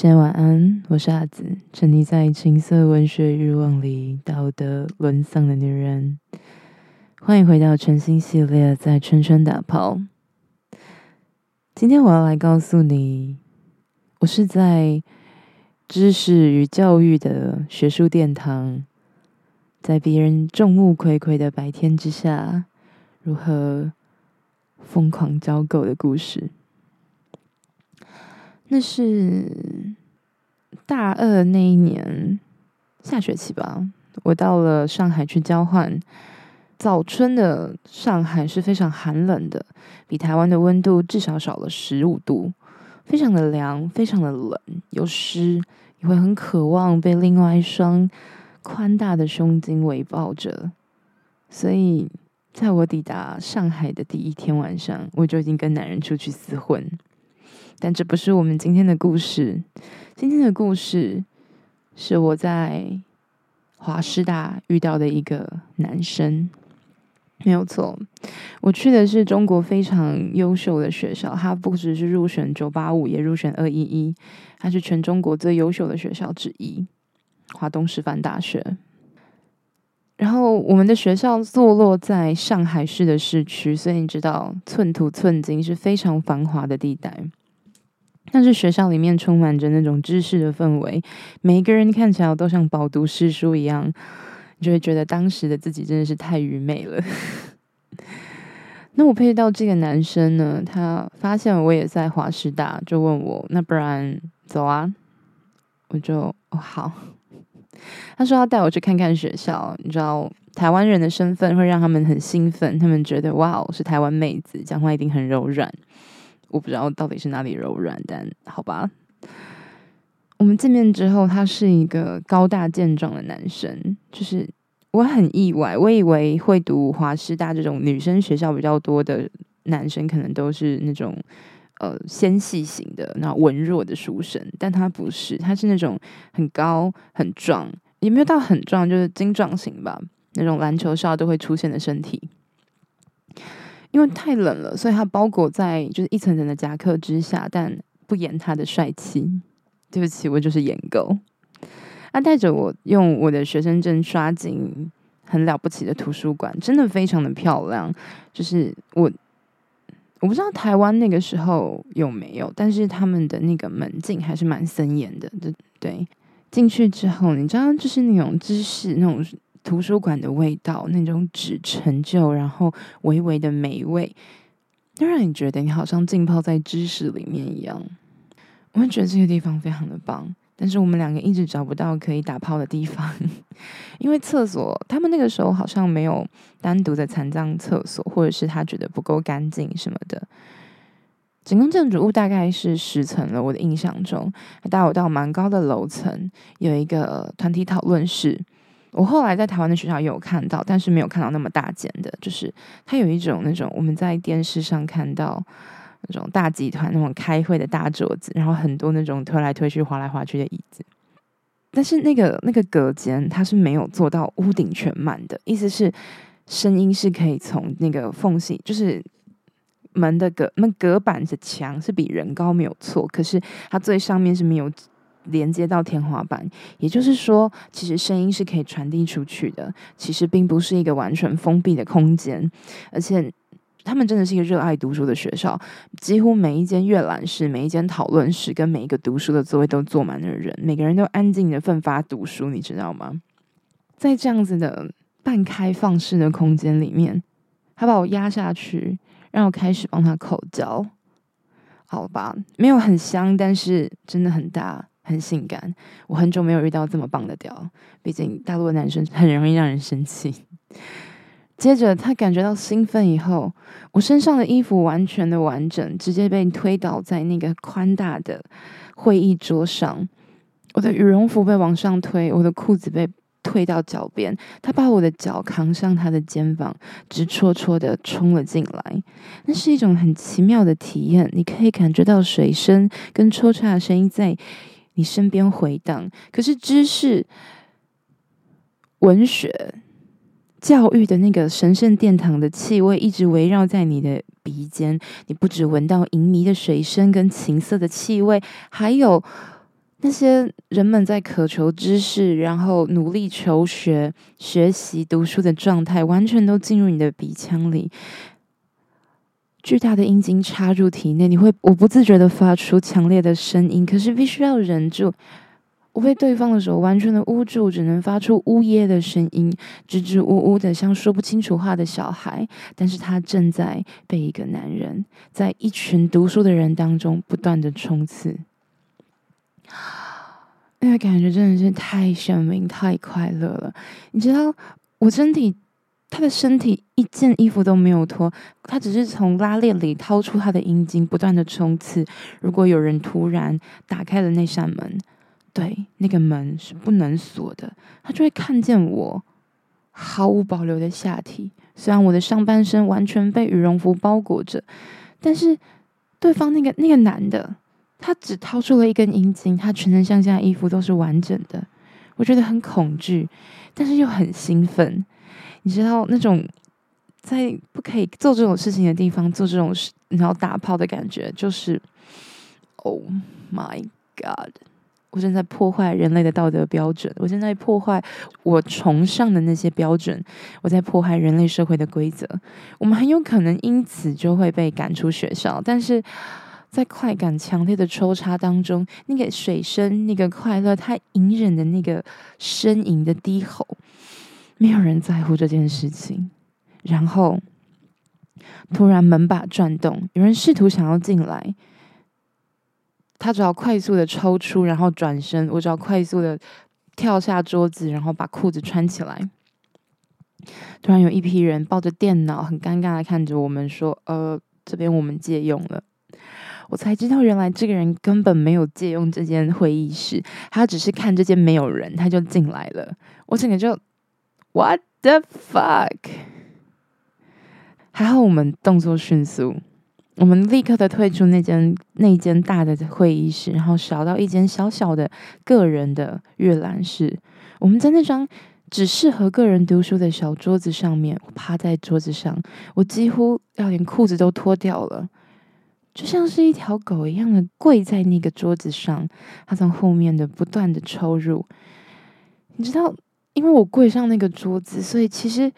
现在晚安，我是阿紫，沉溺在情色文学欲望里，道德沦丧的女人。欢迎回到全新系列，在圈圈打炮。今天我要来告诉你，我是在知识与教育的学术殿堂，在别人众目睽睽的白天之下，如何疯狂交狗的故事。那是大二那一年下学期吧，我到了上海去交换。早春的上海是非常寒冷的，比台湾的温度至少少了十五度，非常的凉，非常的冷，又湿，你会很渴望被另外一双宽大的胸襟围抱着。所以，在我抵达上海的第一天晚上，我就已经跟男人出去厮混。但这不是我们今天的故事。今天的故事是我在华师大遇到的一个男生，没有错。我去的是中国非常优秀的学校，它不只是入选九八五，也入选二一一，它是全中国最优秀的学校之一——华东师范大学。然后我们的学校坐落在上海市的市区，所以你知道寸土寸金，是非常繁华的地带。但是学校里面充满着那种知识的氛围，每一个人看起来都像饱读诗书一样，你就会觉得当时的自己真的是太愚昧了。那我配到这个男生呢，他发现我也在华师大，就问我，那不然走啊？我就哦好。他说要带我去看看学校，你知道台湾人的身份会让他们很兴奋，他们觉得哇，我是台湾妹子，讲话一定很柔软。我不知道到底是哪里柔软，但好吧。我们见面之后，他是一个高大健壮的男生，就是我很意外，我以为会读华师大这种女生学校比较多的男生，可能都是那种呃纤细型的，那文弱的书生，但他不是，他是那种很高很壮，也没有到很壮，就是精壮型吧，那种篮球校都会出现的身体。因为太冷了，所以他包裹在就是一层层的夹克之下，但不掩他的帅气。对不起，我就是颜狗。他带着我用我的学生证刷进很了不起的图书馆，真的非常的漂亮。就是我我不知道台湾那个时候有没有，但是他们的那个门禁还是蛮森严的。对对，进去之后，你知道，就是那种知识那种。图书馆的味道，那种纸陈旧，然后微微的霉味，就让你觉得你好像浸泡在知识里面一样。我们觉得这个地方非常的棒，但是我们两个一直找不到可以打炮的地方，因为厕所他们那个时候好像没有单独的残障厕所，或者是他觉得不够干净什么的。整栋建筑物大概是十层了，我的印象中，他带我到蛮高的楼层，有一个团体讨论室。我后来在台湾的学校也有看到，但是没有看到那么大间的，就是它有一种那种我们在电视上看到那种大集团那种开会的大桌子，然后很多那种推来推去、滑来滑去的椅子。但是那个那个隔间它是没有做到屋顶全满的，意思是声音是可以从那个缝隙，就是门的隔门隔板的墙是比人高没有错，可是它最上面是没有。连接到天花板，也就是说，其实声音是可以传递出去的。其实并不是一个完全封闭的空间，而且他们真的是一个热爱读书的学校。几乎每一间阅览室、每一间讨论室跟每一个读书的座位都坐满了人，每个人都安静的奋发读书，你知道吗？在这样子的半开放式的空间里面，他把我压下去，让我开始帮他口交。好吧，没有很香，但是真的很大。很性感，我很久没有遇到这么棒的屌。毕竟大陆的男生很容易让人生气。接着他感觉到兴奋以后，我身上的衣服完全的完整，直接被推倒在那个宽大的会议桌上。我的羽绒服被往上推，我的裤子被退到脚边。他把我的脚扛上他的肩膀，直戳戳的冲了进来。那是一种很奇妙的体验，你可以感觉到水声跟抽插的声音在。你身边回荡，可是知识、文学、教育的那个神圣殿堂的气味一直围绕在你的鼻尖。你不止闻到淫迷的水声跟情色的气味，还有那些人们在渴求知识，然后努力求学、学习、读书的状态，完全都进入你的鼻腔里。巨大的阴茎插入体内，你会我不自觉的发出强烈的声音，可是必须要忍住。我被对方的手完全的捂住，只能发出呜咽的声音，支支吾吾的，像说不清楚话的小孩。但是他正在被一个男人，在一群读书的人当中不断的冲刺。那个感觉真的是太鲜明、太快乐了。你知道，我身体，他的身体一件衣服都没有脱，他只是从拉链里掏出他的阴茎，不断的冲刺。如果有人突然打开了那扇门，对，那个门是不能锁的，他就会看见我毫无保留的下体。虽然我的上半身完全被羽绒服包裹着，但是对方那个那个男的。他只掏出了一根阴茎，他全身上下衣服都是完整的。我觉得很恐惧，但是又很兴奋。你知道那种在不可以做这种事情的地方做这种事，然后打炮的感觉，就是，Oh my God！我正在破坏人类的道德标准，我正在破坏我崇尚的那些标准，我在破坏人类社会的规则。我们很有可能因此就会被赶出学校，但是。在快感强烈的抽插当中，那个水声，那个快乐，他隐忍的那个呻吟的低吼，没有人在乎这件事情。然后，突然门把转动，有人试图想要进来，他只要快速的抽出，然后转身，我只要快速的跳下桌子，然后把裤子穿起来。突然有一批人抱着电脑，很尴尬的看着我们说：“呃，这边我们借用了。”我才知道，原来这个人根本没有借用这间会议室，他只是看这间没有人，他就进来了。我整个就 What the fuck？还好我们动作迅速，我们立刻的退出那间那间大的会议室，然后找到一间小小的个人的阅览室。我们在那张只适合个人读书的小桌子上面，趴在桌子上，我几乎要连裤子都脱掉了。就像是一条狗一样的跪在那个桌子上，他从后面的不断的抽入。你知道，因为我跪上那个桌子，所以其实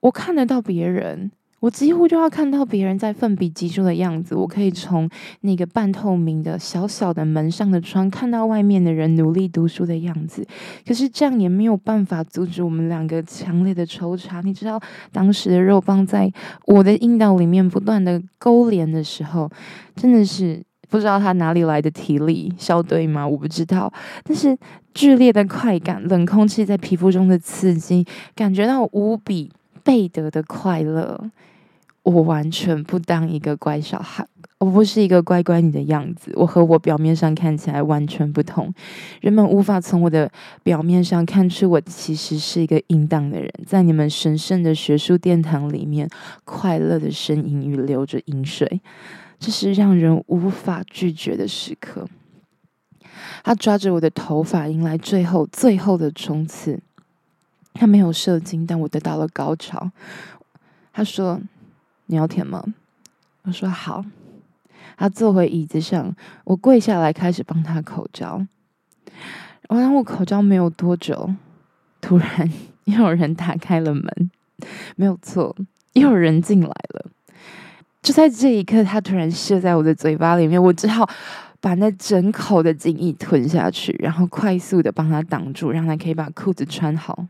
我看得到别人。我几乎就要看到别人在奋笔疾书的样子，我可以从那个半透明的小小的门上的窗看到外面的人努力读书的样子。可是这样也没有办法阻止我们两个强烈的抽插。你知道，当时的肉棒在我的阴道里面不断的勾连的时候，真的是不知道他哪里来的体力，校对吗？我不知道。但是剧烈的快感，冷空气在皮肤中的刺激，感觉到无比倍得的快乐。我完全不当一个乖小孩，我不是一个乖乖女的样子。我和我表面上看起来完全不同，人们无法从我的表面上看出我其实是一个淫荡的人。在你们神圣的学术殿堂里面，快乐的呻吟与流着淫水，这是让人无法拒绝的时刻。他抓着我的头发，迎来最后最后的冲刺。他没有射精，但我得到了高潮。他说。你要舔吗？我说好。他坐回椅子上，我跪下来开始帮他口交。然后我口交没有多久，突然又有人打开了门，没有错，又有人进来了。就在这一刻，他突然射在我的嘴巴里面，我只好把那整口的精液吞下去，然后快速的帮他挡住，让他可以把裤子穿好。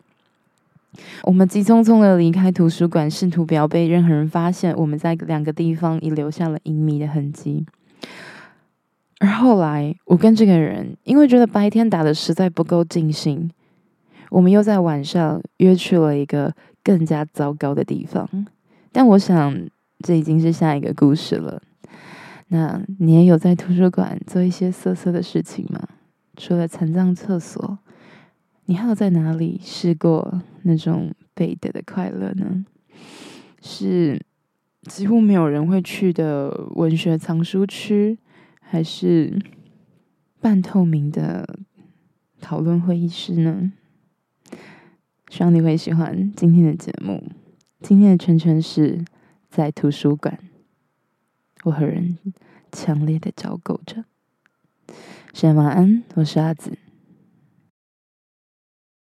我们急匆匆的离开图书馆，试图不要被任何人发现。我们在两个地方已留下了隐秘的痕迹。而后来，我跟这个人因为觉得白天打的实在不够尽兴，我们又在晚上约去了一个更加糟糕的地方。但我想，这已经是下一个故事了。那你也有在图书馆做一些色色的事情吗？除了残障厕所？你还有在哪里试过那种被的的快乐呢？是几乎没有人会去的文学藏书区，还是半透明的讨论会议室呢？希望你会喜欢今天的节目。今天的圈圈是在图书馆，我和人强烈的交媾着。先晚安，我是阿紫。